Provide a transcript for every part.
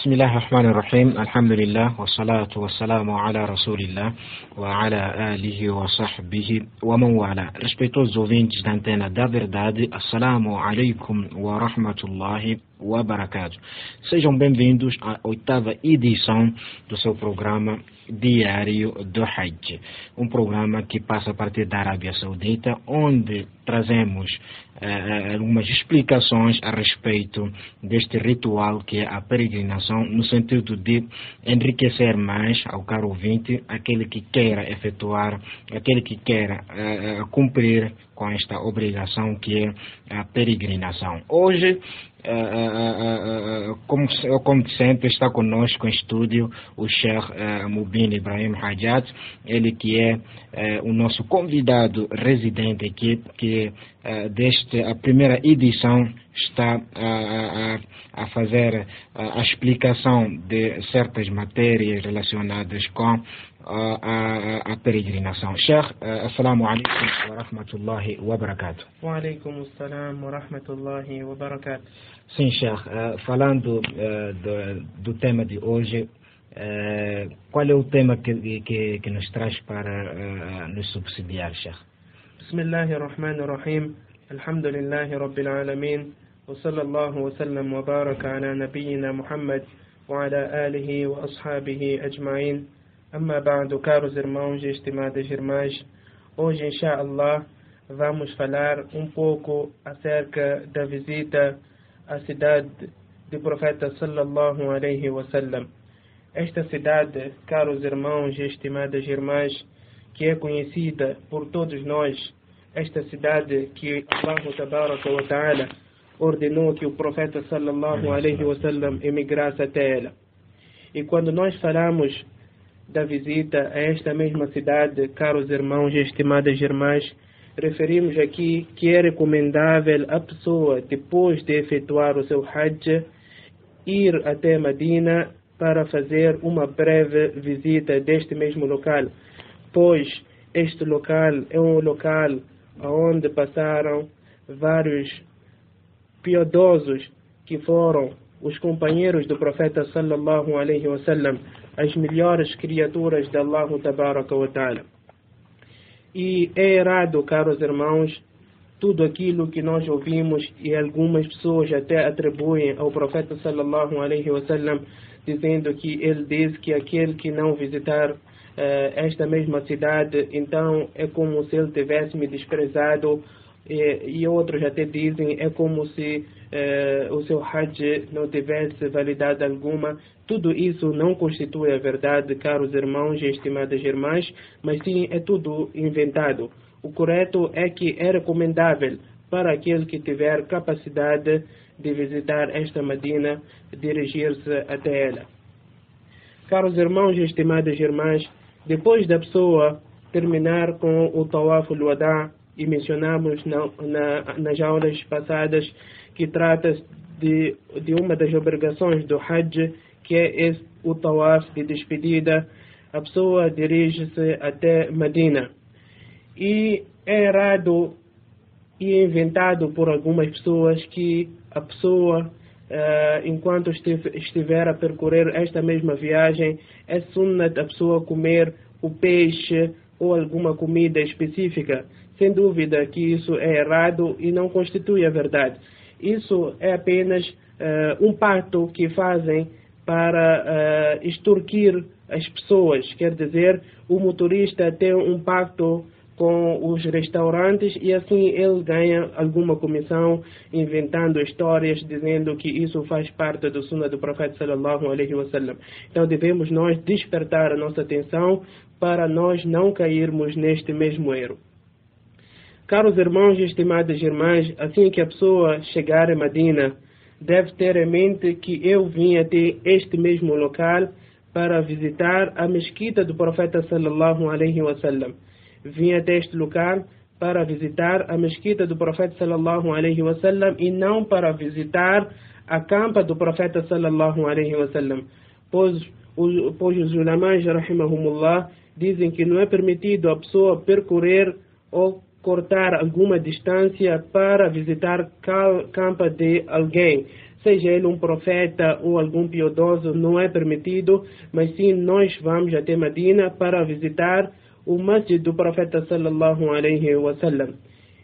بسم الله الرحمن الرحيم الحمد لله والصلاة والسلام على رسول الله وعلى آله وصحبه ومن والاه Respeitosos ouvintes da antena da Assalamu alaikum wa rahmatullahi wa barakatuh. Sejam bem-vindos à oitava edição do seu programa diário do Hajj. Um programa que passa a partir da Arábia Saudita, onde trazemos eh, algumas explicações a respeito deste ritual que é a peregrinação, no sentido de enriquecer mais ao caro ouvinte, aquele que queira efetuar, aquele que queira eh, cumprir com esta obrigação que é a peregrinação. Hoje Uh, uh, uh, como, como, sempre está conosco em estúdio o Sheikh Mubin Ibrahim Hajat, ele que é o nosso convidado residente aqui, que desde a primeira edição está a, a fazer a explicação de certas matérias relacionadas com peregrinação. Sheikh, assalamu alaikum wa rahmatullahi wa barakatuh. Wa alaikum assalam wa rahmatullahi wa barakatuh. Sim, Sheikh, uh, falando uh, do, do, tema de hoje, uh, qual é o tema que, que, que nos traz para nos subsidiar, ar-Rahman ar-Rahim, alhamdulillahi rabbil alamin, وصلى الله وسلم وبارك على نبينا محمد وعلى آله وأصحابه أجمعين Amma ba'du, caros irmãos e estimadas irmãs, hoje, insha'Allah, vamos falar um pouco acerca da visita à cidade do profeta sallallahu alaihi wasallam. Esta cidade, caros irmãos e estimadas irmãs, que é conhecida por todos nós, esta cidade que Allah tabaraka wa ta'ala ordenou que o profeta sallallahu alaihi wasallam emigrasse até ela. E quando nós falamos da visita a esta mesma cidade, caros irmãos e estimadas irmãs, referimos aqui que é recomendável a pessoa, depois de efetuar o seu Hajj, ir até Medina para fazer uma breve visita deste mesmo local, pois este local é um local onde passaram vários piedosos que foram os companheiros do profeta sallallahu alaihi wasallam, as melhores criaturas de Allah tabaraka wa ta'ala. E é errado, caros irmãos, tudo aquilo que nós ouvimos e algumas pessoas até atribuem ao profeta sallallahu alaihi wasallam, dizendo que ele diz que aquele que não visitar uh, esta mesma cidade, então é como se ele tivesse me desprezado e, e outros até dizem é como se eh, o seu Hajj não tivesse validade alguma. Tudo isso não constitui a verdade, caros irmãos e estimadas irmãs, mas sim é tudo inventado. O correto é que é recomendável para aquele que tiver capacidade de visitar esta Medina, dirigir-se até ela. Caros irmãos e estimadas irmãs, depois da pessoa terminar com o Tawaf al-Wada', e mencionamos na, na, nas aulas passadas que trata de, de uma das obrigações do Hajj, que é esse, o tawaf de despedida. A pessoa dirige-se até Medina. E é errado e inventado por algumas pessoas que a pessoa, uh, enquanto estiver a percorrer esta mesma viagem, é sunnat a pessoa comer o peixe ou alguma comida específica. Sem dúvida que isso é errado e não constitui a verdade. Isso é apenas uh, um pacto que fazem para uh, extorquir as pessoas. Quer dizer, o motorista tem um pacto com os restaurantes e assim ele ganha alguma comissão inventando histórias dizendo que isso faz parte do sunnah do profeta sallallahu alaihi wasallam. Então devemos nós despertar a nossa atenção para nós não cairmos neste mesmo erro. Caros irmãos e estimadas irmãs, assim que a pessoa chegar a Medina, deve ter em mente que eu vim até este mesmo local para visitar a mesquita do profeta sallallahu alaihi wasallam. Vim até este local para visitar a mesquita do profeta sallallahu alaihi wasallam e não para visitar a campa do profeta sallallahu alaihi wasallam. Pois, pois os rahimahumullah, dizem que não é permitido a pessoa percorrer ou cortar alguma distância para visitar campa de alguém, seja ele um profeta ou algum piedoso, não é permitido, mas sim nós vamos até Medina para visitar o masjid do profeta sallallahu alaihi wasallam.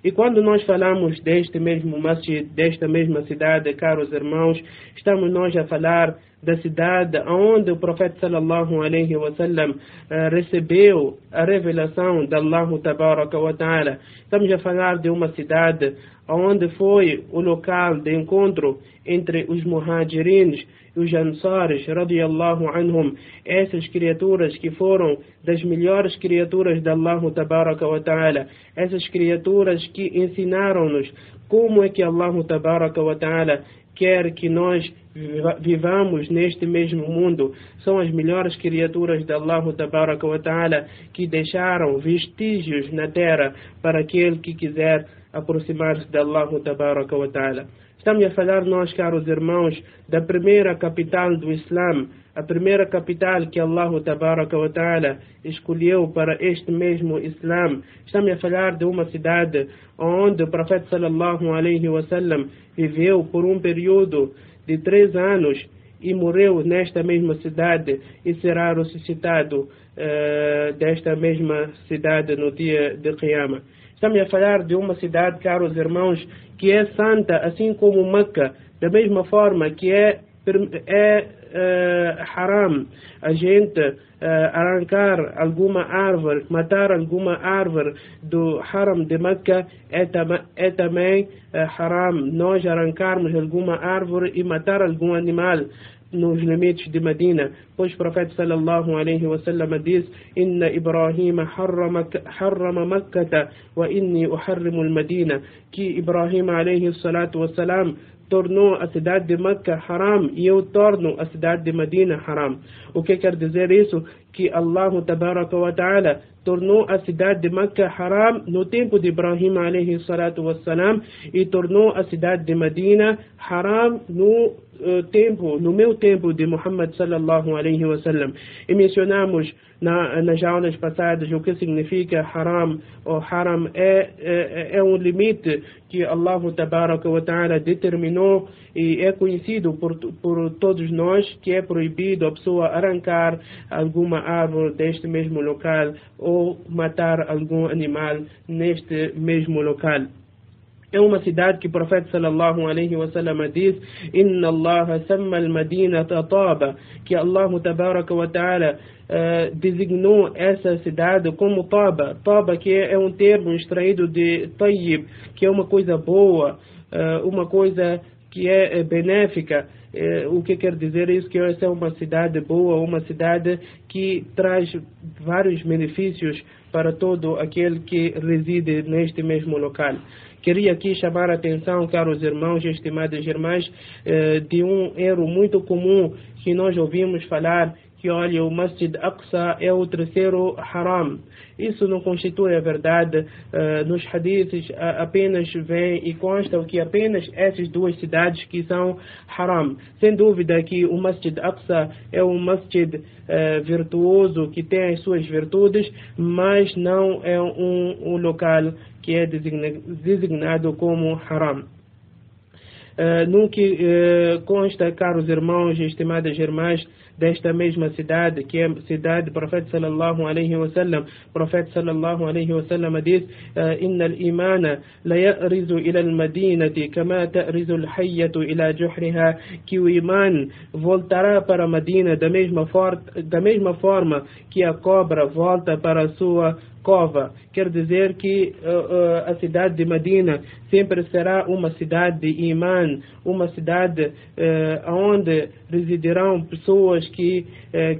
E quando nós falamos deste mesmo masjid, desta mesma cidade, caros irmãos, estamos nós a falar da cidade onde o profeta sallallahu alaihi wasallam uh, recebeu a revelação de Allah tabaraka wa ta'ala. Estamos a falar de uma cidade onde foi o local de encontro entre os muhajirins e os ansars, radiallahu anhum, essas criaturas que foram das melhores criaturas de Allah tabaraka wa ta'ala, essas criaturas que ensinaram-nos como é que Allah tabaraka wa ta'ala quer que nós vivamos neste mesmo mundo. São as melhores criaturas de Allah Tabaraka wa Ta'ala que deixaram vestígios na terra para aquele que quiser aproximar-se de Allah Tabaraka wa Ta'ala. Estamos a falar nós, caros irmãos, da primeira capital do Islã, a primeira capital que Allah Ta'ala escolheu para este mesmo Islã. Estamos a falar de uma cidade onde o profeta sallallahu alaihi wasallam viveu por um período de três anos e morreu nesta mesma cidade e será ressuscitado uh, desta mesma cidade no dia de Qiyamah. Estamos a falar de uma cidade, caros irmãos, que é santa, assim como Meca, da mesma forma que é, é uh, haram. A gente uh, arrancar alguma árvore, matar alguma árvore do haram de Meca, é, tam é também uh, haram. Nós arrancarmos alguma árvore e matar algum animal nos limites de Medina, pois o profeta sallallahu alaihi wasallam diz: "Inna Ibrahim harrama Makkah wa inni uharrimu al-Madina", que Ibrahim alaihi salatu wasalam tornou a cidade de Meca haram e eu torno a cidade de Medina haram. O que quer dizer isso? Que Allah wa ta'ala tornou a cidade de Meca haram no tempo de Ibrahim alayhi salatu wassalam e tornou a cidade de Medina haram no uh, tempo, no meu tempo de Muhammad sallallahu alayhi wasallam. E mencionamos na, nas aulas passadas o que significa haram. O haram é, é, é um limite que Allah wa ta'ala determinou e é conhecido por, por todos nós que é proibido a pessoa arrancar alguma árvore deste mesmo local ou matar algum animal neste mesmo local. É uma cidade que o profeta sallallahu alaihi wasallam diz: Inna Allah samma al-Madinata Taba, que Allah tabaraka wa ta'ala uh, designou essa cidade como Taba. Taba que é um termo extraído de Tayyib, que é uma coisa boa, uh, uma coisa que é benéfica. Uh, o que quer dizer isso? Que essa é uma cidade boa, uma cidade que traz vários benefícios para todo aquele que reside neste mesmo local. Queria aqui chamar a atenção, caros irmãos e estimadas irmãs, de um erro muito comum que nós ouvimos falar que olha, o Masjid Aqsa é o terceiro haram. Isso não constitui a verdade. Uh, nos hadiths uh, apenas vem e consta que apenas essas duas cidades que são haram. Sem dúvida que o Masjid Aqsa é um masjid uh, virtuoso que tem as suas virtudes, mas não é um, um local que é designado como haram. Uh, no que uh, consta, caros irmãos e estimadas irmãs, desta mesma cidade, que é a cidade do profeta sallallahu alaihi wasallam. O profeta sallallahu alaihi wasallam diz: "Inna al-imana la ya'rizu ila al-madinati kama ta'rizu al-hayyatu ila juhriha", que o iman voltará para a Medina da mesma, for da mesma forma que a cobra volta para a sua cova. Quer dizer que uh, uh, a cidade de Medina sempre será uma cidade de imã, uma cidade uh, onde residirão pessoas que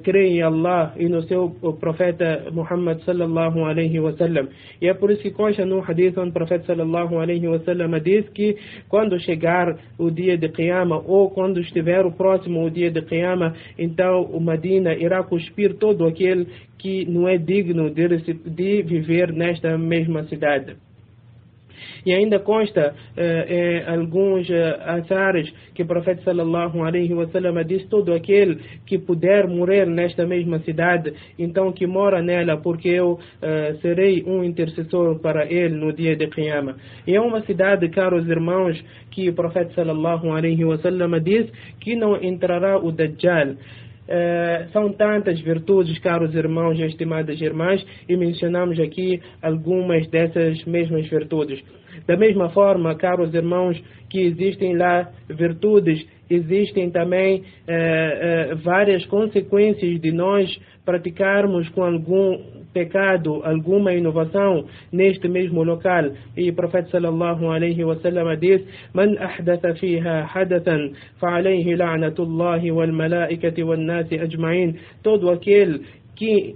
creem em Allah e no seu profeta Muhammad sallallahu alaihi wasallam. E é por isso que consta no hadith onde o profeta sallallahu alaihi wasallam diz que quando chegar o dia de Qiyamah ou quando estiver o próximo o dia de Qiyamah, então o Medina irá cuspir todo aquele que não é digno de, de viver nesta mesma cidade. E ainda consta eh, em alguns eh, azares que o profeta sallallahu alaihi wasallam disse todo aquele que puder morrer nesta mesma cidade, então que mora nela, porque eu eh, serei um intercessor para ele no dia de Qiyama. E é uma cidade, caros irmãos, que o profeta sallallahu alaihi wasallam diz que não entrará o Dajjal. Uh, são tantas virtudes, caros irmãos e estimadas irmãs, e mencionamos aqui algumas dessas mesmas virtudes. Da mesma forma, caros irmãos, que existem lá virtudes, existem também uh, uh, várias consequências de nós praticarmos com algum pecado, alguma inovação neste mesmo local. E o profeta sallallahu alaihi wasallam diz: "Man ahdatha fiha hadathan, fa'alayhi la'natullahi wal malaikati wan nasi ajma'in." Todo aquele que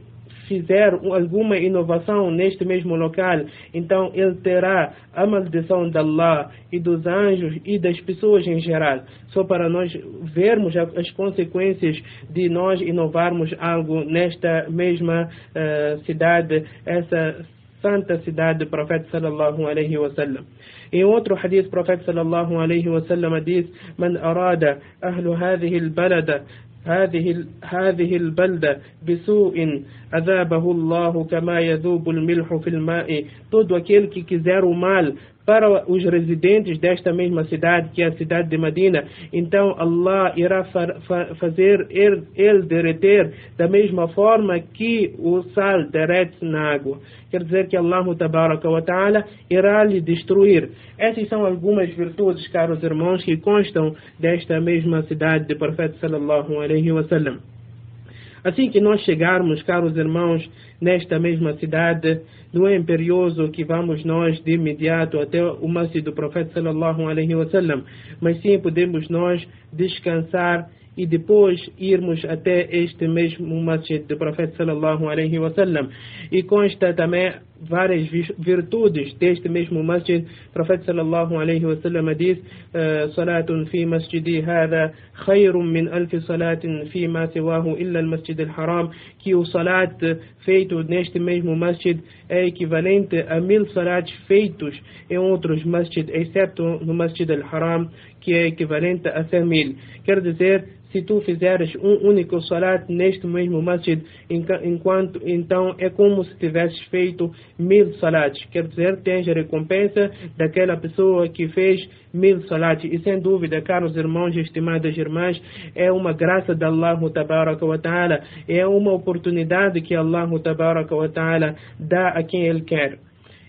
fizer alguma inovação neste mesmo local, então ele terá a maldição de Allah e dos anjos e das pessoas em geral. Só para nós vermos as consequências de nós inovarmos algo nesta mesma uh, cidade, essa santa cidade do profeta sallallahu alaihi wasallam. Em outro hadith, o profeta sallallahu alaihi wasallam diz: "Man arada ahlu hadhihi al-balada هذه هذه البلدة بسوء عذابه الله كما يذوب الملح في الماء. تود وكيل كيزار مال. Para os residentes desta mesma cidade, que é a cidade de Medina, então Allah irá fa fa fazer ele, ele derreter da mesma forma que o sal derrete na água. Quer dizer que Allah ta'ala irá lhe destruir. Essas são algumas virtudes, caros irmãos, que constam desta mesma cidade do profeta sallallahu alaihi wasallam. Assim que nós chegarmos, caros irmãos, nesta mesma cidade, não é imperioso que vamos nós de imediato até o masjid do profeta sallallahu alaihi wasallam, mas sim podemos nós descansar e depois irmos até este mesmo masjid do profeta sallallahu alaihi wasallam. E consta também várias virtudes deste mesmo masjid. O profeta sallallahu alaihi wasallam diz: "Salatun fi masjidi hada khayrun min alf salatin fi ma siwahu illa al-masjid al-haram", que o salat feito neste mesmo masjid é equivalente a mil salats feitos em outros masjid, exceto no masjid al-haram, que é equivalente a 100 mil. Quer dizer, se tu fizeres um único salat neste mesmo masjid, enquanto, então é como se tivesses feito mil salats. Quer dizer, tens a recompensa daquela pessoa que fez mil salats. E sem dúvida, caros irmãos e estimadas irmãs, é uma graça de Allah tabaraka wa ta'ala, é uma oportunidade que Allah tabaraka wa ta'ala dá a quem Ele quer.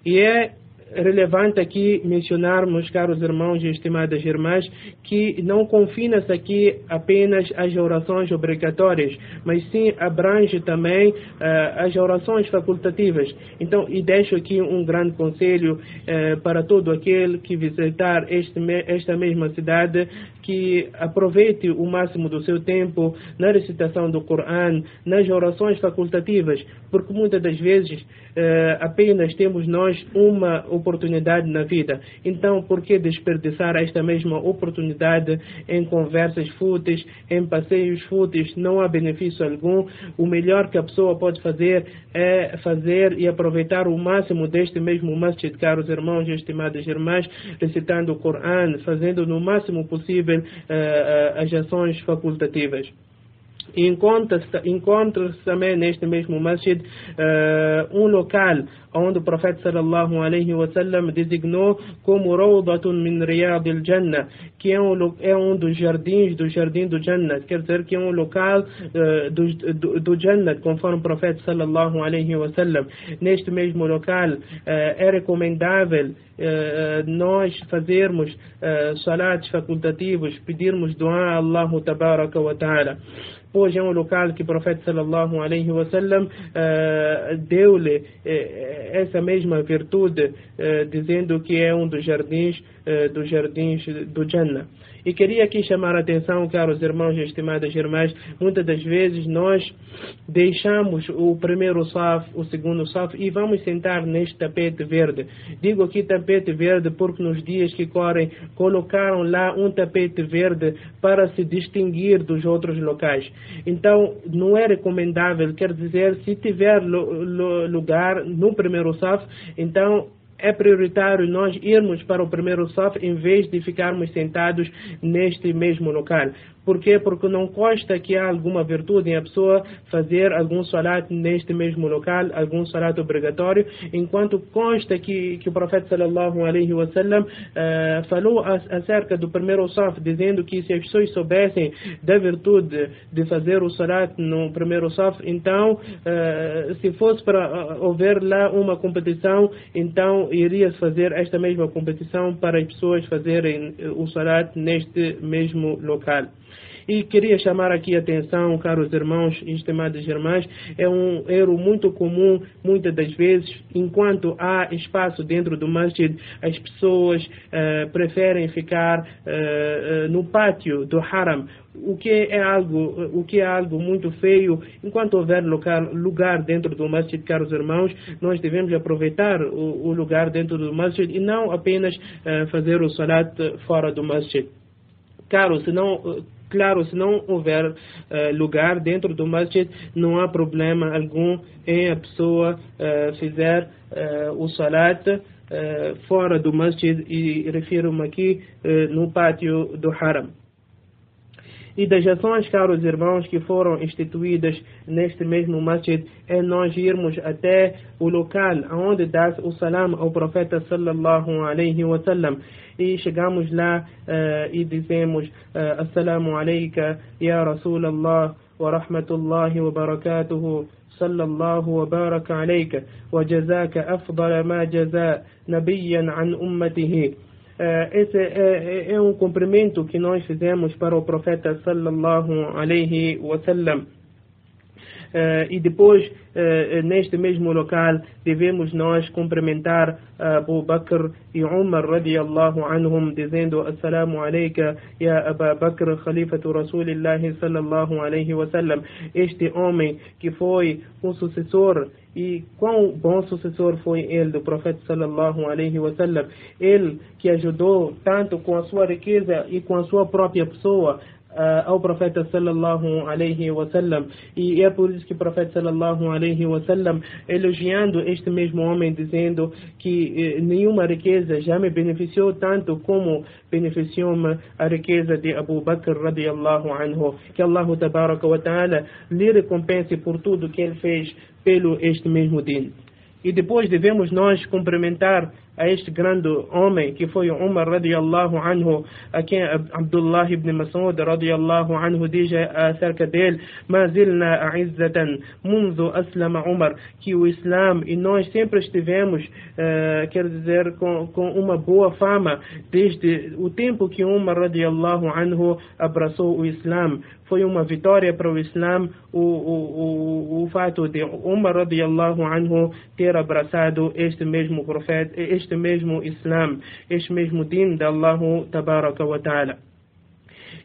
E é relevante aqui mencionarmos, caros irmãos e estimadas irmãs, que não confina-se aqui apenas as orações obrigatórias, mas sim abrange também uh, as orações facultativas. Então, e deixo aqui um grande conselho uh, para todo aquele que visitar este, esta mesma cidade, que aproveite o máximo do seu tempo na recitação do Coran, nas orações facultativas, porque muitas das vezes uh, apenas temos nós uma oportunidade na vida. Então, por que desperdiçar esta mesma oportunidade em conversas fúteis, em passeios fúteis? Não há benefício algum. O melhor que a pessoa pode fazer é fazer e aproveitar o máximo deste mesmo masjid, caros irmãos e estimadas irmãs, recitando o Coran, fazendo no máximo possível uh, as ações facultativas. Encontra-se também neste mesmo masjid uh, um local onde o profeta sallallahu alaihi wasallam designou como Rawdatun min Riyad al-Jannah, que é um, é um dos jardins do jardim do Jannah, quer dizer que é um local uh, do, do, do Jannah, conforme o profeta sallallahu alaihi wasallam. Neste mesmo local uh, é recomendável nós fazermos salats facultativos, pedirmos dua a Allah tabaraka wa ta'ala pois é um local que o profeta sallallahu alaihi wasallam uh, deu-lhe uh, essa mesma virtude, uh, dizendo que é um dos jardins, dos jardins do Jannah. E queria aqui chamar a atenção, caros irmãos e estimadas irmãs, muitas das vezes nós deixamos o primeiro saf, o segundo saf e vamos sentar neste tapete verde. Digo aqui tapete verde porque nos dias que correm colocaram lá um tapete verde para se distinguir dos outros locais. Então, não é recomendável, quer dizer, se tiver lugar no primeiro saf, então é prioritário nós irmos para o primeiro saf em vez de ficarmos sentados neste mesmo local. Por quê? Porque não consta que há alguma virtude em a pessoa fazer algum salat neste mesmo local, algum salat obrigatório, enquanto consta que, que o profeta sallallahu alaihi wasallam uh, falou acerca do primeiro saf, dizendo que se as pessoas soubessem da virtude de fazer o salat no primeiro saf, então uh, se fosse para uh, haver lá uma competição, então iria fazer esta mesma competição para as pessoas fazerem o salat neste mesmo local. E queria chamar aqui a atenção, caros irmãos e estimadas irmãs, é um erro muito comum, muitas das vezes, enquanto há espaço dentro do masjid, as pessoas uh, preferem ficar uh, uh, no pátio do haram, o que é algo o que é algo muito feio. Enquanto houver lugar, lugar dentro do masjid caros irmãos nós devemos aproveitar o, o lugar dentro do masjid e não apenas uh, fazer o salat fora do masjid. Claro, se não Claro, se não houver uh, lugar dentro do masjid, não há problema algum em a pessoa uh, fizer uh, o salat fora do masjid e refiro-me aqui no pátio do haram e das ações, caros irmãos, que foram instituídas neste mesmo masjid, é nós irmos até o local onde dá o salam ao profeta sallallahu alaihi wasallam e chegamos lá uh, e dizemos uh, Assalamu alayka ya Rasulallah wa rahmatullahi wa barakatuhu صلى الله وبارك عليك وجزاك أفضل ما جزاء نبيا عن أمته esse é, é, um cumprimento que nós fizemos para o profeta sallallahu alaihi wasallam e depois, uh, neste mesmo local, devemos nós cumprimentar Abu Bakr e Umar radiallahu anhum, dizendo Assalamu alayka ya Abu Bakr, Khalifatu Rasulillahi sallallahu alayhi wa sallam. Este homem que foi um sucessor e quão bom sucessor foi ele do profeta sallallahu alaihi wasallam ele que ajudou tanto com a sua riqueza e com a sua própria pessoa ao profeta sallallahu alaihi wasallam e é por isso que o profeta sallallahu alaihi wasallam elogiando este mesmo homem dizendo que eh, nenhuma riqueza já me beneficiou tanto como beneficiou-me a riqueza de Abu Bakr radiallahu anhu. Que Allah tabaraka wa ta'ala lhe recompense por tudo que ele fez pelo este mesmo din. E depois devemos nós cumprimentar a este grande homem que foi Umar radiallahu anhu, a quem Abdullah ibn Mas'ud radiallahu anhu diz acerca dele, Mazilna a'izzatan munzu aslama Umar, que o Islam e nós sempre estivemos, uh, quer dizer, com, com uma boa fama desde o tempo que Umar radiallahu anhu abraçou o Islam. Foi uma vitória para o Islam o, o, o, o fato de Umar radiallahu anhu ter abraçado este mesmo profeta, este mesmo Islam, este mesmo din de Allah tabaraka wa ta'ala.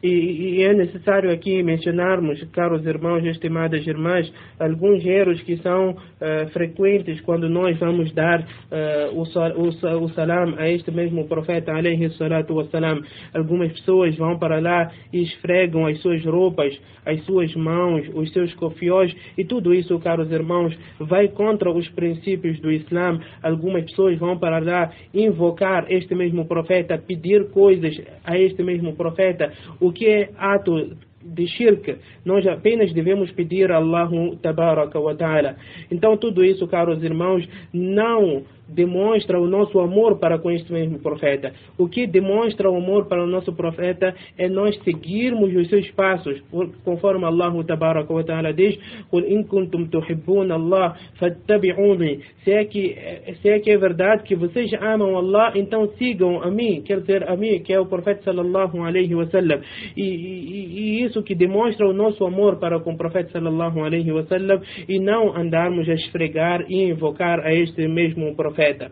E, e, é necessário aqui mencionarmos, caros irmãos e estimadas irmãs, alguns erros que são uh, frequentes quando nós vamos dar uh, o, o, o, salam a este mesmo profeta, alayhi salatu wassalam. Algumas pessoas vão para lá e esfregam as suas roupas, as suas mãos, os seus cofiós, e tudo isso, caros irmãos, vai contra os princípios do Islã. Algumas pessoas vão para lá invocar este mesmo profeta, pedir coisas a este mesmo profeta, que é ato de shirk, nós apenas devemos pedir a Allah tabaraka wa ta'ala. Então tudo isso, caros irmãos, não demonstra o nosso amor para com este mesmo profeta. O que demonstra o amor para o nosso profeta é nós seguirmos os seus passos, conforme Allah Tabaraka wa Ta'ala diz: kuntum tuhibbun Allah fattabi'uni". Se é que se é que é verdade que vocês amam Allah, então sigam a mim, quer dizer, a mim, que é o profeta sallallahu alaihi wasallam. E, e, e isso que demonstra o nosso amor para com o profeta sallallahu alaihi wasallam e não andarmos a esfregar e invocar a este mesmo profeta profeta.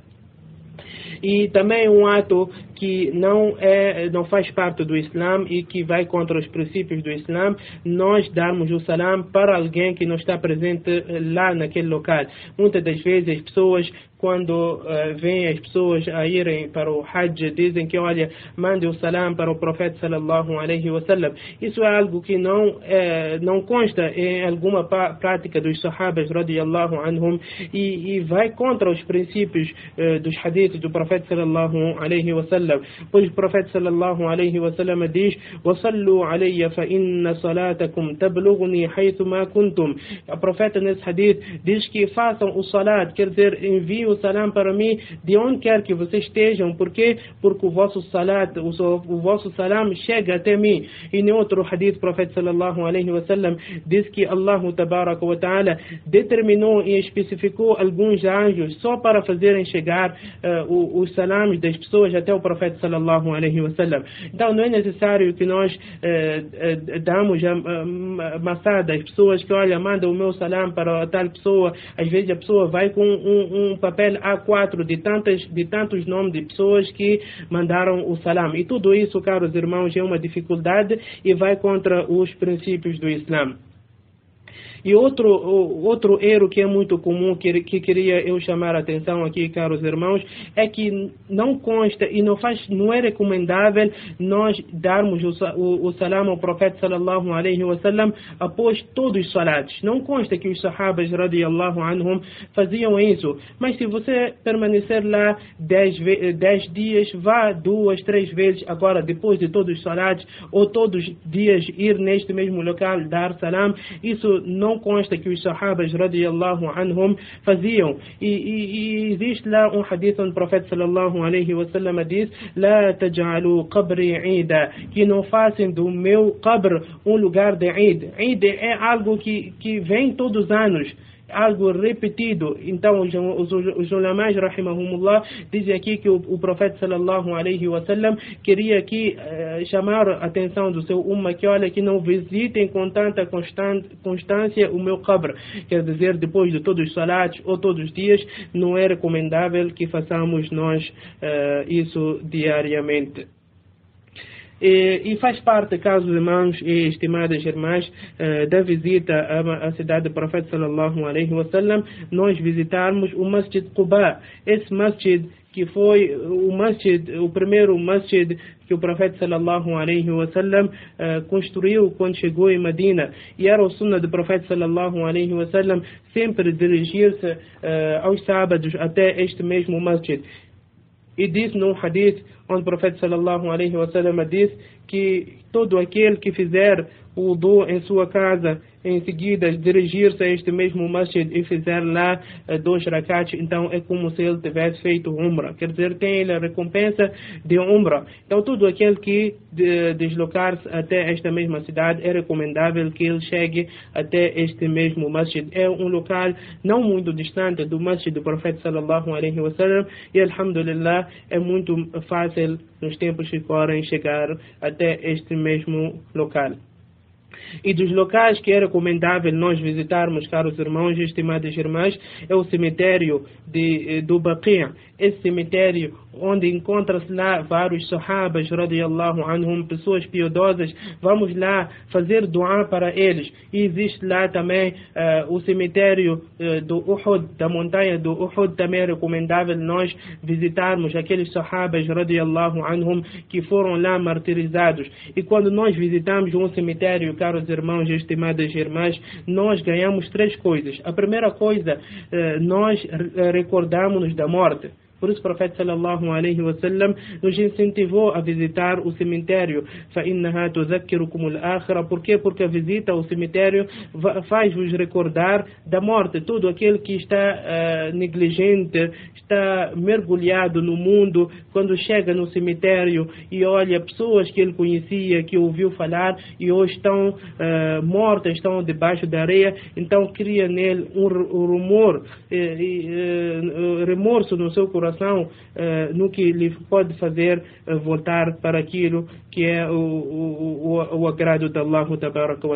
E também um ato que não, é, não faz parte do Islã e que vai contra os princípios do Islã, nós darmos o salam para alguém que não está presente lá naquele local. Muitas das vezes as pessoas quando uh, vêm as pessoas a irem para o Hajj, dizem que, olha, mande o salam para o profeta sallallahu alaihi wasallam. Isso é algo que não, eh, não consta em alguma prática dos sahabas radiallahu anhum e, e vai contra os princípios uh, dos hadiths do profeta sallallahu alaihi wasallam. Pois o profeta sallallahu alaihi wasallam diz, وَصَلُّوا عَلَيَّ فَإِنَّ صَلَاتَكُمْ تَبْلُغُنِي حَيْثُ مَا كُنْتُمْ. A profeta nesse hadith diz que façam o salat, quer dizer, enviem o salam para mim de onde quer que vocês estejam. Por quê? Porque o vosso salat, o, o vosso salam chega até mim. E em outro hadith, o profeta sallallahu alaihi wasallam diz que Allah tabaraka wa ta'ala determinou e especificou alguns anjos só para fazerem chegar uh, os salams das pessoas até o profeta sallallahu alaihi wasallam. Então não é necessário que nós uh, uh, damos a, a, maçada às pessoas que olha, manda o meu salam para tal pessoa. Às vezes a pessoa vai com um, um papel A4 de, tantas, de tantos nomes de pessoas que mandaram o salam. E tudo isso, caros irmãos, é uma dificuldade e vai contra os princípios do Islã. E outro, outro erro que é muito comum, que, que queria eu chamar a atenção aqui, caros irmãos, é que não consta e não, faz, não é recomendável nós darmos o, o, o salam ao profeta sallallahu alaihi wasallam após todos os salatos. Não consta que os sahabas radiallahu anhum faziam isso. Mas se você permanecer lá dez, dez dias, vá duas, três vezes agora, depois de todos os salatos, ou todos os dias ir neste mesmo local dar salam, isso não não consta que os sahabas radiallahu anhum faziam. E, e, e existe lá um hadith onde o profeta sallallahu alaihi wasallam diz: La taj'alu qabri ida, que não façam do meu qabr um lugar de Eid. Eid é algo que, que vem todos os anos algo repetido. Então, os, ulamais, rahimahumullah, dizem aqui que o, o profeta sallallahu alaihi wasallam queria aqui uh, chamar a atenção do seu umma que olha que não visitem com tanta constância o meu qabr. Quer dizer, depois de todos os salatos ou todos os dias, não é recomendável que façamos nós uh, isso diariamente. E, faz parte, caros irmãos e estimadas irmãs, uh, da visita à, cidade do profeta sallallahu alaihi wasallam, nós visitarmos o Masjid Quba. Esse Masjid que foi o masjid, o primeiro masjid que o profeta sallallahu alaihi wasallam uh, construiu quando chegou em Medina. E era o sunnah do profeta sallallahu alaihi wasallam sempre dirigir-se uh, aos sábados até este mesmo masjid. E diz no hadith onde o profeta sallallahu alaihi wasallam diz que todo aquele que fizer o wudu em sua casa em seguida dirigir-se a este mesmo masjid e fizer lá uh, dois rakats, então é como se ele tivesse feito umra. Quer dizer, tem ele a recompensa de umra. Então, todo aquele que de, deslocar-se até esta mesma cidade, é recomendável que ele chegue até este mesmo masjid. É um local não muito distante do masjid do profeta sallallahu alaihi wasallam e, alhamdulillah, é muito fácil nos tempos que correm chegar até este mesmo local e dos locais que é recomendável nós visitarmos, caros irmãos e estimadas irmãs, é o cemitério de, eh, do Baqi'. Esse cemitério onde encontra-se lá vários sahabas, radiallahu anhum, pessoas piedosas, vamos lá fazer doar para eles. E existe lá também uh, o cemitério uh, do Uhud, da montanha do Uhud, também é recomendável nós visitarmos aqueles sahabas, radiallahu anhum, que foram lá martirizados. E quando nós visitamos um cemitério, caros irmãos e estimadas irmãs, nós ganhamos três coisas. A primeira coisa, uh, nós recordamos-nos da morte. Por isso o profeta sallallahu alaihi wasallam nos incentivou a visitar o cemitério. فَإِنَّهَا تُذَكِّرُكُمُ الْآخِرَةِ Por quê? Porque a visita ao cemitério faz-vos recordar da morte. Todo aquele que está uh, negligente, está mergulhado no mundo, quando chega no cemitério e olha pessoas que ele conhecia, que ouviu falar e hoje estão uh, mortas, estão debaixo da areia, então cria nele um, um rumor, uh, remorso no seu coração coração no que lhe pode fazer voltar para aquilo que é o, o, o, o agrado de Allah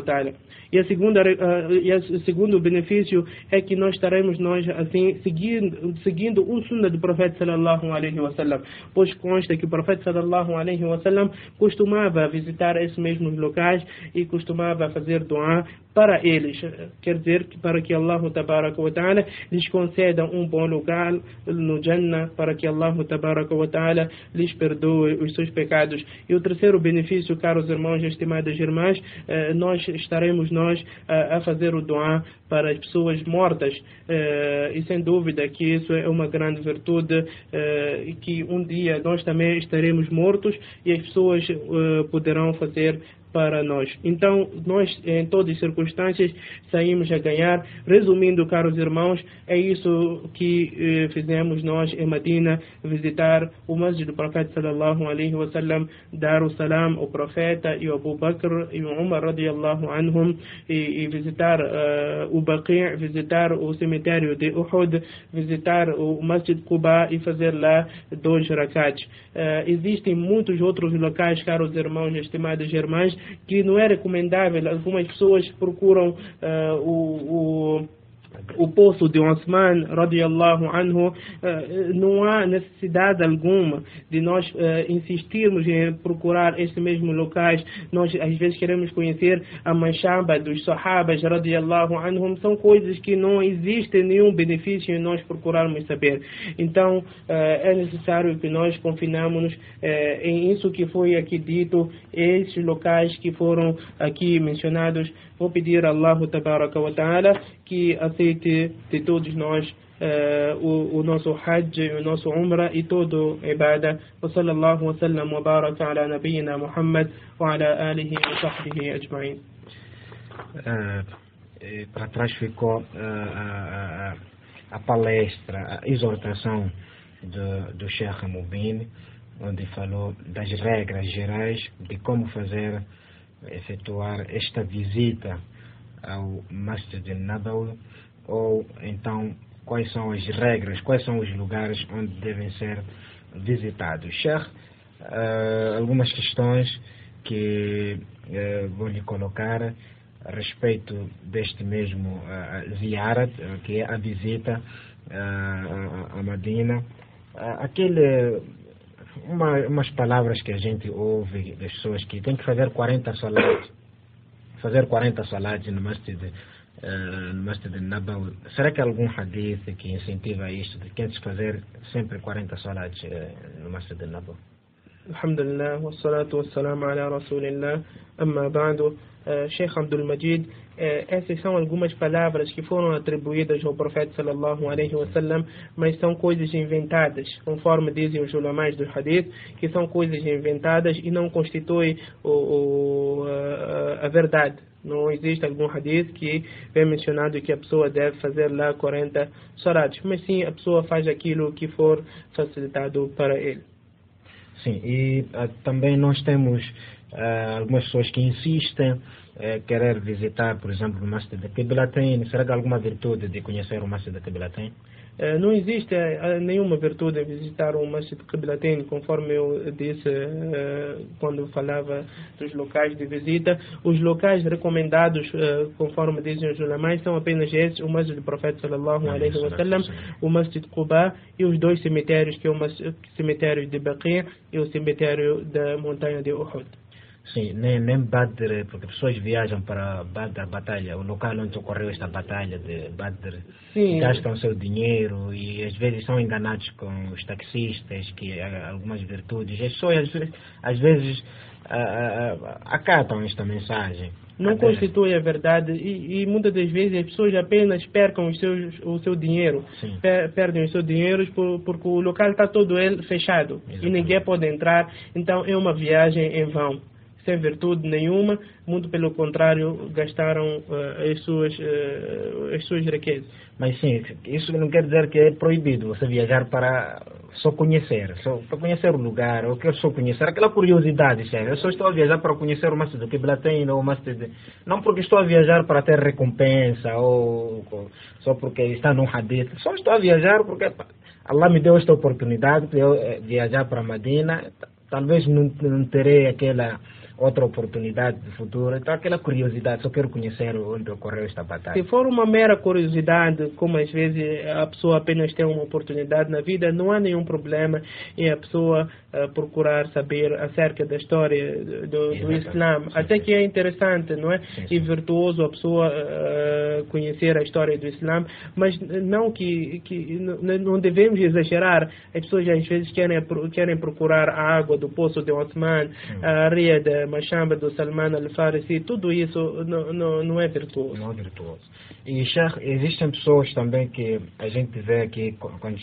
ta'ala. E a segunda uh, e o segundo benefício é que nós estaremos nós assim seguindo seguindo o sunnah do profeta sallallahu alaihi wasallam, pois consta que o profeta sallallahu alaihi wasallam costumava visitar esses mesmos locais e costumava fazer doa para eles, quer dizer para que Allah tabaraka wa ta'ala lhes conceda um bom lugar no Jannah, para que Allah tabaraka wa ta'ala lhes perdoe os seus pecados. E o terceiro benefício, caros irmãos e estimadas irmãs, eh, nós estaremos nós a fazer o doa para as pessoas mortas. Eh, e sem dúvida que isso é uma grande virtude eh, e que um dia nós também estaremos mortos e as pessoas poderão fazer para nós. Então, nós, em todas as circunstâncias, saímos a ganhar. Resumindo, caros irmãos, é isso que eh, fizemos nós em Medina, visitar o masjid do profeta sallallahu alaihi wasallam, dar o salam ao profeta e ao Abu Bakr e o Umar radiallahu anhum, e, e visitar uh, o Baqi', visitar o cemitério de Uhud, visitar o masjid Quba e fazer lá dois rakats. Uh, existem muitos outros locais, caros irmãos estimadas irmãs, que não é recomendável. Algumas pessoas procuram uh, o, o o poço de Osman, radiallahu anhu, eh, não há necessidade alguma de nós eh, insistirmos em procurar esses mesmos locais. Nós, às vezes, queremos conhecer a manchamba dos sahabas, radiallahu anhum. São coisas que não existem nenhum benefício em nós procurarmos saber. Então, eh, é necessário que nós confinamos em isso que foi aqui dito, esses locais que foram aqui mencionados. Vou pedir a Allah ta'ala que aceite de todos nós uh, o, o, nosso Hajj, o nosso Umrah e todo Ibadah. Wa sallallahu wa sallam wa baraka ala nabiyyina Muhammad wa ala alihi wa sahbihi ajma'in. Uh, para trás ficou uh, a, a, palestra, a exortação do, do Sheikh Mubin, onde falou das regras gerais de como fazer, efetuar esta visita ao Masjid al-Nabawi ou então quais são as regras, quais são os lugares onde devem ser visitados. Sheikh, uh, algumas questões que uh, vou lhe colocar a respeito deste mesmo uh, que é a visita uh, a Madina. aquele, uma, umas palavras que a gente ouve das pessoas que tem que fazer 40 salats fazer 40 salados no Masjid, uh, no Masjid Nabawi. Será que há algum hadith que incentiva isto, de que fazer sempre 40 salados uh, no Masjid Nabawi? Alhamdulillah, wassalatu wassalamu ala rasulillah, amma ba'du. Uh, Sheikh Abdul Majid, uh, essas são algumas palavras que foram atribuídas ao profeta sallallahu alaihi wasallam, mas são coisas inventadas, conforme dizem os ulamais do hadith, que são coisas inventadas e não constituem o, o, a, a verdade. Não existe algum hadith que é mencionado que a pessoa deve fazer lá 40 salatos, mas sim a pessoa faz aquilo que for facilitado para ele. Sim, e uh, também nós temos uh, algumas pessoas que insistem uh, querer visitar, por exemplo, o Masjid de Qiblatain. Será que há alguma virtude de conhecer o Masjid de Qiblatain? Eh, não existe eh, nenhuma virtude visitar o Masjid Qiblatain, conforme eu disse quando falava dos locais de visita. Os locais recomendados, conforme dizem os ulamais, são apenas esses, o Masjid do Profeta sallallahu alaihi wasallam, o Masjid Quba e os dois cemitérios, que é o cemitério de Baqi e o cemitério da montanha de Uhud. Sim, nem, nem Badr, porque pessoas viajam para Badr, a batalha, o local onde ocorreu esta batalha de Badr, Sim. gastam seu dinheiro e às vezes são enganados com os taxistas, que algumas virtudes. As pessoas às vezes, às vezes acatam esta mensagem. Não Até... constitui a verdade e, e, muitas das vezes as pessoas apenas percam os seus, o seu dinheiro, per, perdem os seus dinheiros por, porque o local está todo ele fechado Exatamente. e ninguém pode entrar, então é uma viagem em vão sem virtude nenhuma, muito pelo contrário, gastaram uh, as, suas, uh, as suas riquezas. Mas sim, isso não quer dizer que é proibido você viajar para só conhecer, só para conhecer o lugar, ou quer só conhecer aquela curiosidade, sério. Eu só estou a viajar para conhecer o Masjid do Qiblatain ou o Masjid, não porque estou a viajar para ter recompensa ou, ou só porque está num hadith, só estou a viajar porque Allah me deu esta oportunidade de eu eh, viajar para Medina, talvez não, não terei aquela outra oportunidade de futuro. Então, aquela curiosidade, só quero conhecer onde ocorreu esta batalha. Se for uma mera curiosidade, como às vezes a pessoa apenas tem uma oportunidade na vida, não há nenhum problema em a pessoa uh, procurar saber acerca da história do, do Islã. Até que é interessante, não é? Sim, sim. E virtuoso a pessoa uh, conhecer a história do Islã, mas não que, que não devemos exagerar. As pessoas às vezes querem, querem procurar a água do poço de Osman, a areia da Machamba do Salman al-Farisi, tudo isso não, não, não é virtuoso. Não é virtuoso. E Sheikh, existem pessoas também que a gente vê aqui quando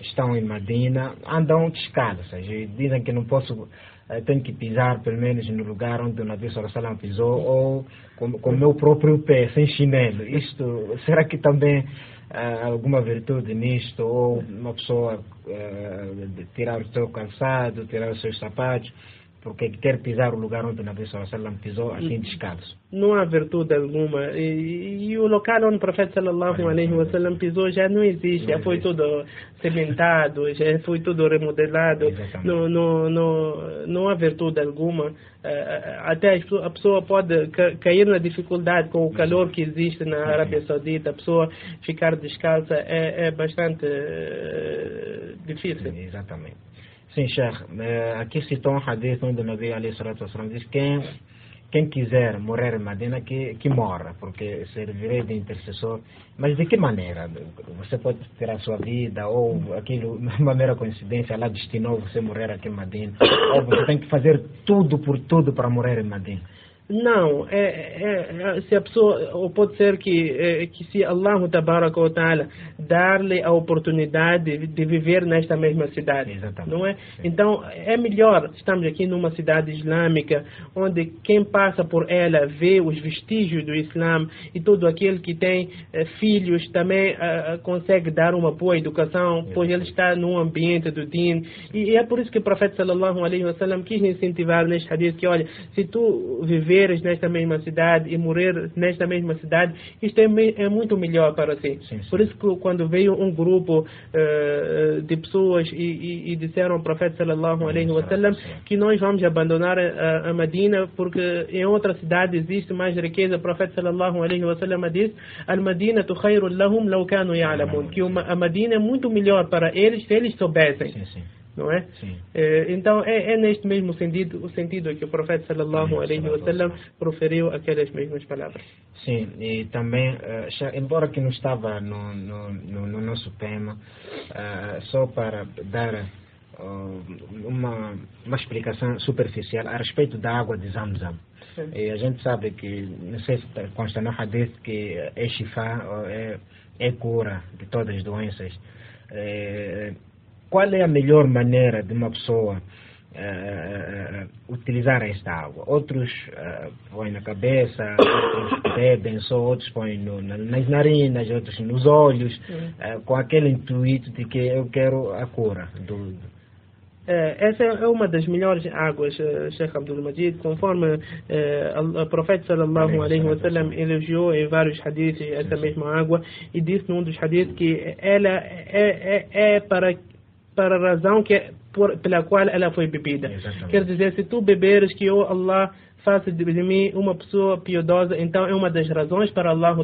estão em Madina, andam descalços, dizem que não posso, eh, tenho que pisar pelo menos no lugar onde o Nabi Sallallahu pisou, ou com o meu próprio pé, sem chinelo. Isto, será que também há alguma virtude nisto, ou uma pessoa uh, tirar o seu calçado, tirar os seus sapatos, porque quer pisar o lugar onde o Nabi Sallallahu pisou assim descalço. Não há virtude alguma. E, e, o local onde o profeta Sallallahu Alaihi Wasallam pisou já não existe, não já foi tudo cementado, já foi tudo remodelado. Não, não, não, não há virtude alguma. Eh, até a pessoa pode cair na dificuldade com o calor que existe na Arábia Saudita, a pessoa ficar descalça é, é bastante uh, difícil. Exatamente. Sim, Sheikh. Eh, aqui citou um hadith onde o Nabi Ali diz quem, quem quiser morrer em Medina, que, que morra, porque servirei de intercessor. Mas de que maneira? Você pode tirar sua vida, ou aquilo, uma mera coincidência, Allah destinou você morrer aqui em Medina, ou você tem que fazer tudo por tudo para morrer em Medina. Não, é, é, é, se a pessoa, ou pode ser que, é, que se Allah Ta'ala dar-lhe a oportunidade de, de, viver nesta mesma cidade, Exatamente. não é? Sim. Então, é melhor, estamos aqui numa cidade islâmica, onde quem passa por ela vê os vestígios do Islã e todo aquele que tem é, filhos também é, consegue dar uma boa educação, pois ele está num ambiente do din. E, e, é por isso que o profeta sallallahu alaihi wasallam quis incentivar neste hadith que, olha, se tu viver viveres nesta mesma cidade e morrer nesta mesma cidade, isto é, é muito melhor para si. Sim, sim. Por isso que quando veio um grupo uh, de pessoas e, e, e, disseram ao profeta sallallahu alaihi wasallam que nós vamos abandonar a, a Medina porque em outra cidade existe mais riqueza, o profeta sallallahu alaihi wasallam disse: "Al-Madina lahum law kanu ya'lamun", que a Medina é muito melhor para eles se eles soubessem. Sim, não é? é então é, é, neste mesmo sentido o sentido que o profeta sallallahu alaihi wasallam proferiu aquelas mesmas palavras. Sim, e também, uh, embora que não estava no, no, no, no nosso tema, uh, só para dar uh, uma, uma explicação superficial a respeito da água de Zamzam. Sim. E a gente sabe que, não sei se consta no hadith que é shifa, é, é cura de todas as doenças. É, qual é a melhor maneira de uma pessoa uh, utilizar esta água? Outros uh, põem na cabeça, outros bebem só, outros põem no, nas narinas, outros nos olhos, com aquele intuito de que eu quero a cura do, essa é uma das melhores águas, Sheikh Abdul Majid, conforme o profeta sallallahu alaihi wa sallam elogiou em vários hadiths essa mesma água e disse num dos hadiths que ela é, é, é para para a razão que, por, pela qual ela foi bebida. Exatamente. Quer dizer, se tu beberes que oh Allah faça de mim uma pessoa piedosa, então é uma das razões para Allah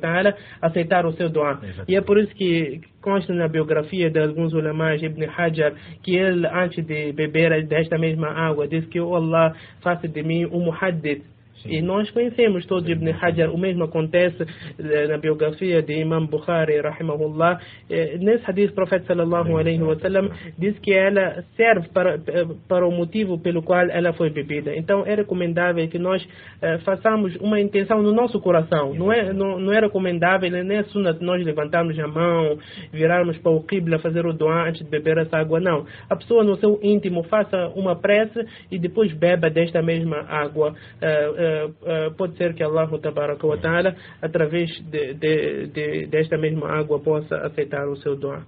ta'ala aceitar o seu doa. E é por isso que consta na biografia de alguns ulamás, Ibn Hajar, que ele, antes de beber desta mesma água, disse que oh Allah faça de mim um muhaddith, e nós conhecemos todos Ibn Hajar, o mesmo acontece eh, na biografia de Imam Bukhari, rahimahullah. Eh, nesse hadith, o profeta sallallahu alaihi wa sallam diz que ela serve para, eh, para o motivo pelo qual ela foi bebida. Então é recomendável que nós façamos uma intenção no nosso coração. Não é, não, não é recomendável, nem é sunna nós levantarmos a mão, virarmos para o Qibla, fazer o doa antes de beber essa água. Não. A pessoa no seu íntimo faça uma prece e depois beba desta mesma água. Uh, pode ser que Allah ta'ala, através de, de, de, desta mesma água, possa aceitar o seu doa.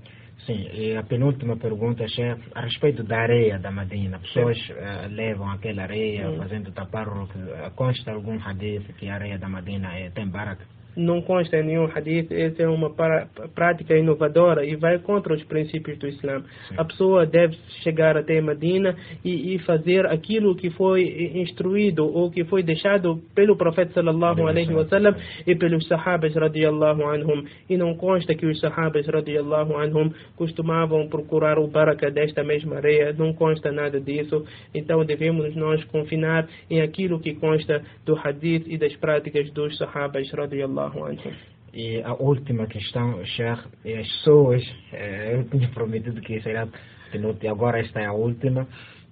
Sim, e a penúltima pergunta, chefe, a respeito da areia da Madina. Pessoas uh, levam aquela areia hum. fazendo taparruk. Consta algum hadith que a areia da Madina é, tem baraka? Não consta em nenhum hadith, essa é uma para, prática inovadora e vai contra os princípios do Islã. Sim. A pessoa deve chegar até Medina e, e, fazer aquilo que foi instruído ou que foi deixado pelo profeta sallallahu alaihi wasallam e pelos sahabas radiallahu anhum. E não consta que os sahabas radiallahu anhum costumavam procurar o baraka desta mesma areia, não consta nada disso. Então devemos nós confinar em aquilo que consta do hadith e das práticas dos sahabas radiallahu anhum. E a última questão, Sheikh, as pessoas, eh, eu tinha prometido que seria penúltima, agora esta é a última.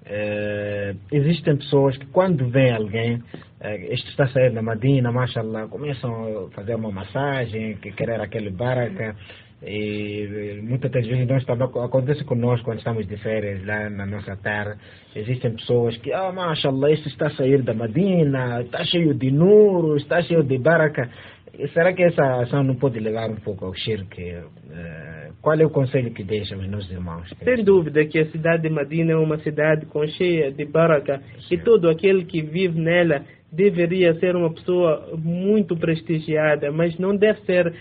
É, existem pessoas que quando vem alguém, é, este está saindo da Madina, mashallah, começam a fazer uma massagem, que querer aquele baraka, e muitas das vezes nós também, acontece conosco quando estamos de férias lá na nossa terra. Existem pessoas que, ah, mashallah, este está a sair da Madina, está cheio de nuro, está cheio de baraka. Será que essa ação não pode levar um pouco ao shirk? Uh, qual é o conselho que deixa aos nossos irmãos? Sem dúvida que a cidade de Madina é uma cidade com cheia de baraka e todo aquele que vive nela deveria ser uma pessoa muito prestigiada, mas não deve ser uh,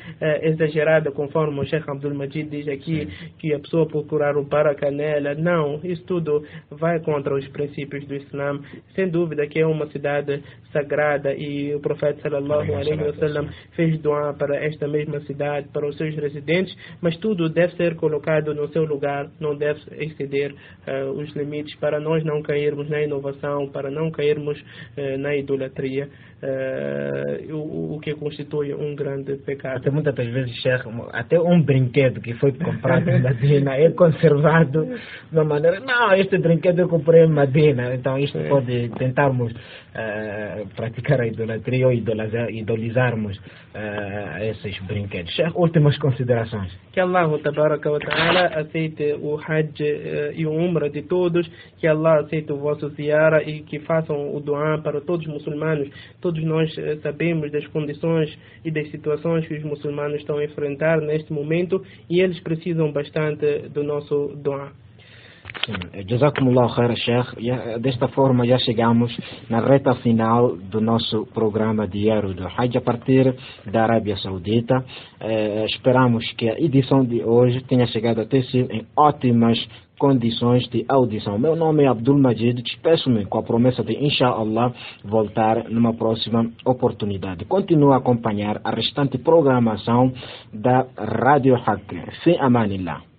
exagerada, conforme o Sheikh Abdul Majid diz aqui, Sim. que a pessoa procurar o paracanela. Não, isso tudo vai contra os princípios do Islã. Sem dúvida que é uma cidade sagrada e o profeta sallallahu alaihi wasallam fez doar para esta mesma cidade, para os seus residentes, mas tudo deve ser colocado no seu lugar, não deve exceder uh, os limites para nós não cairmos na inovação, para não cairmos uh, na idolatria idolatria, uh, o, o, que constitui um grande pecado. Até muitas vezes, Sheikh, até um brinquedo que foi comprado em Madina é conservado de uma maneira. Não, este brinquedo eu comprei em Madina, então isto é. pode tentarmos uh, praticar a idolatria ou idolizarmos uh, esses brinquedos. Sheikh, últimas considerações. Que Allah ta'ala aceite o Hajj e o Umrah de todos, que Allah aceite o vosso ziara e que façam o doa para todos os muçulmanos muçulmanos. Todos nós eh, sabemos das condições e das situações que os muçulmanos estão a enfrentar neste momento e eles precisam bastante do nosso doa. Jazakumullah khair, Sheikh. Desta forma já chegamos na reta final do nosso programa diário do Hajj a partir da Arábia Saudita. Eh, esperamos que a edição de hoje tenha chegado até si em ótimas condições de audição. Meu nome é Abdul Majid, despeço-me com a promessa de, inshallah, voltar numa próxima oportunidade. Continua a acompanhar a restante programação da Rádio Hack. Sem amanillah.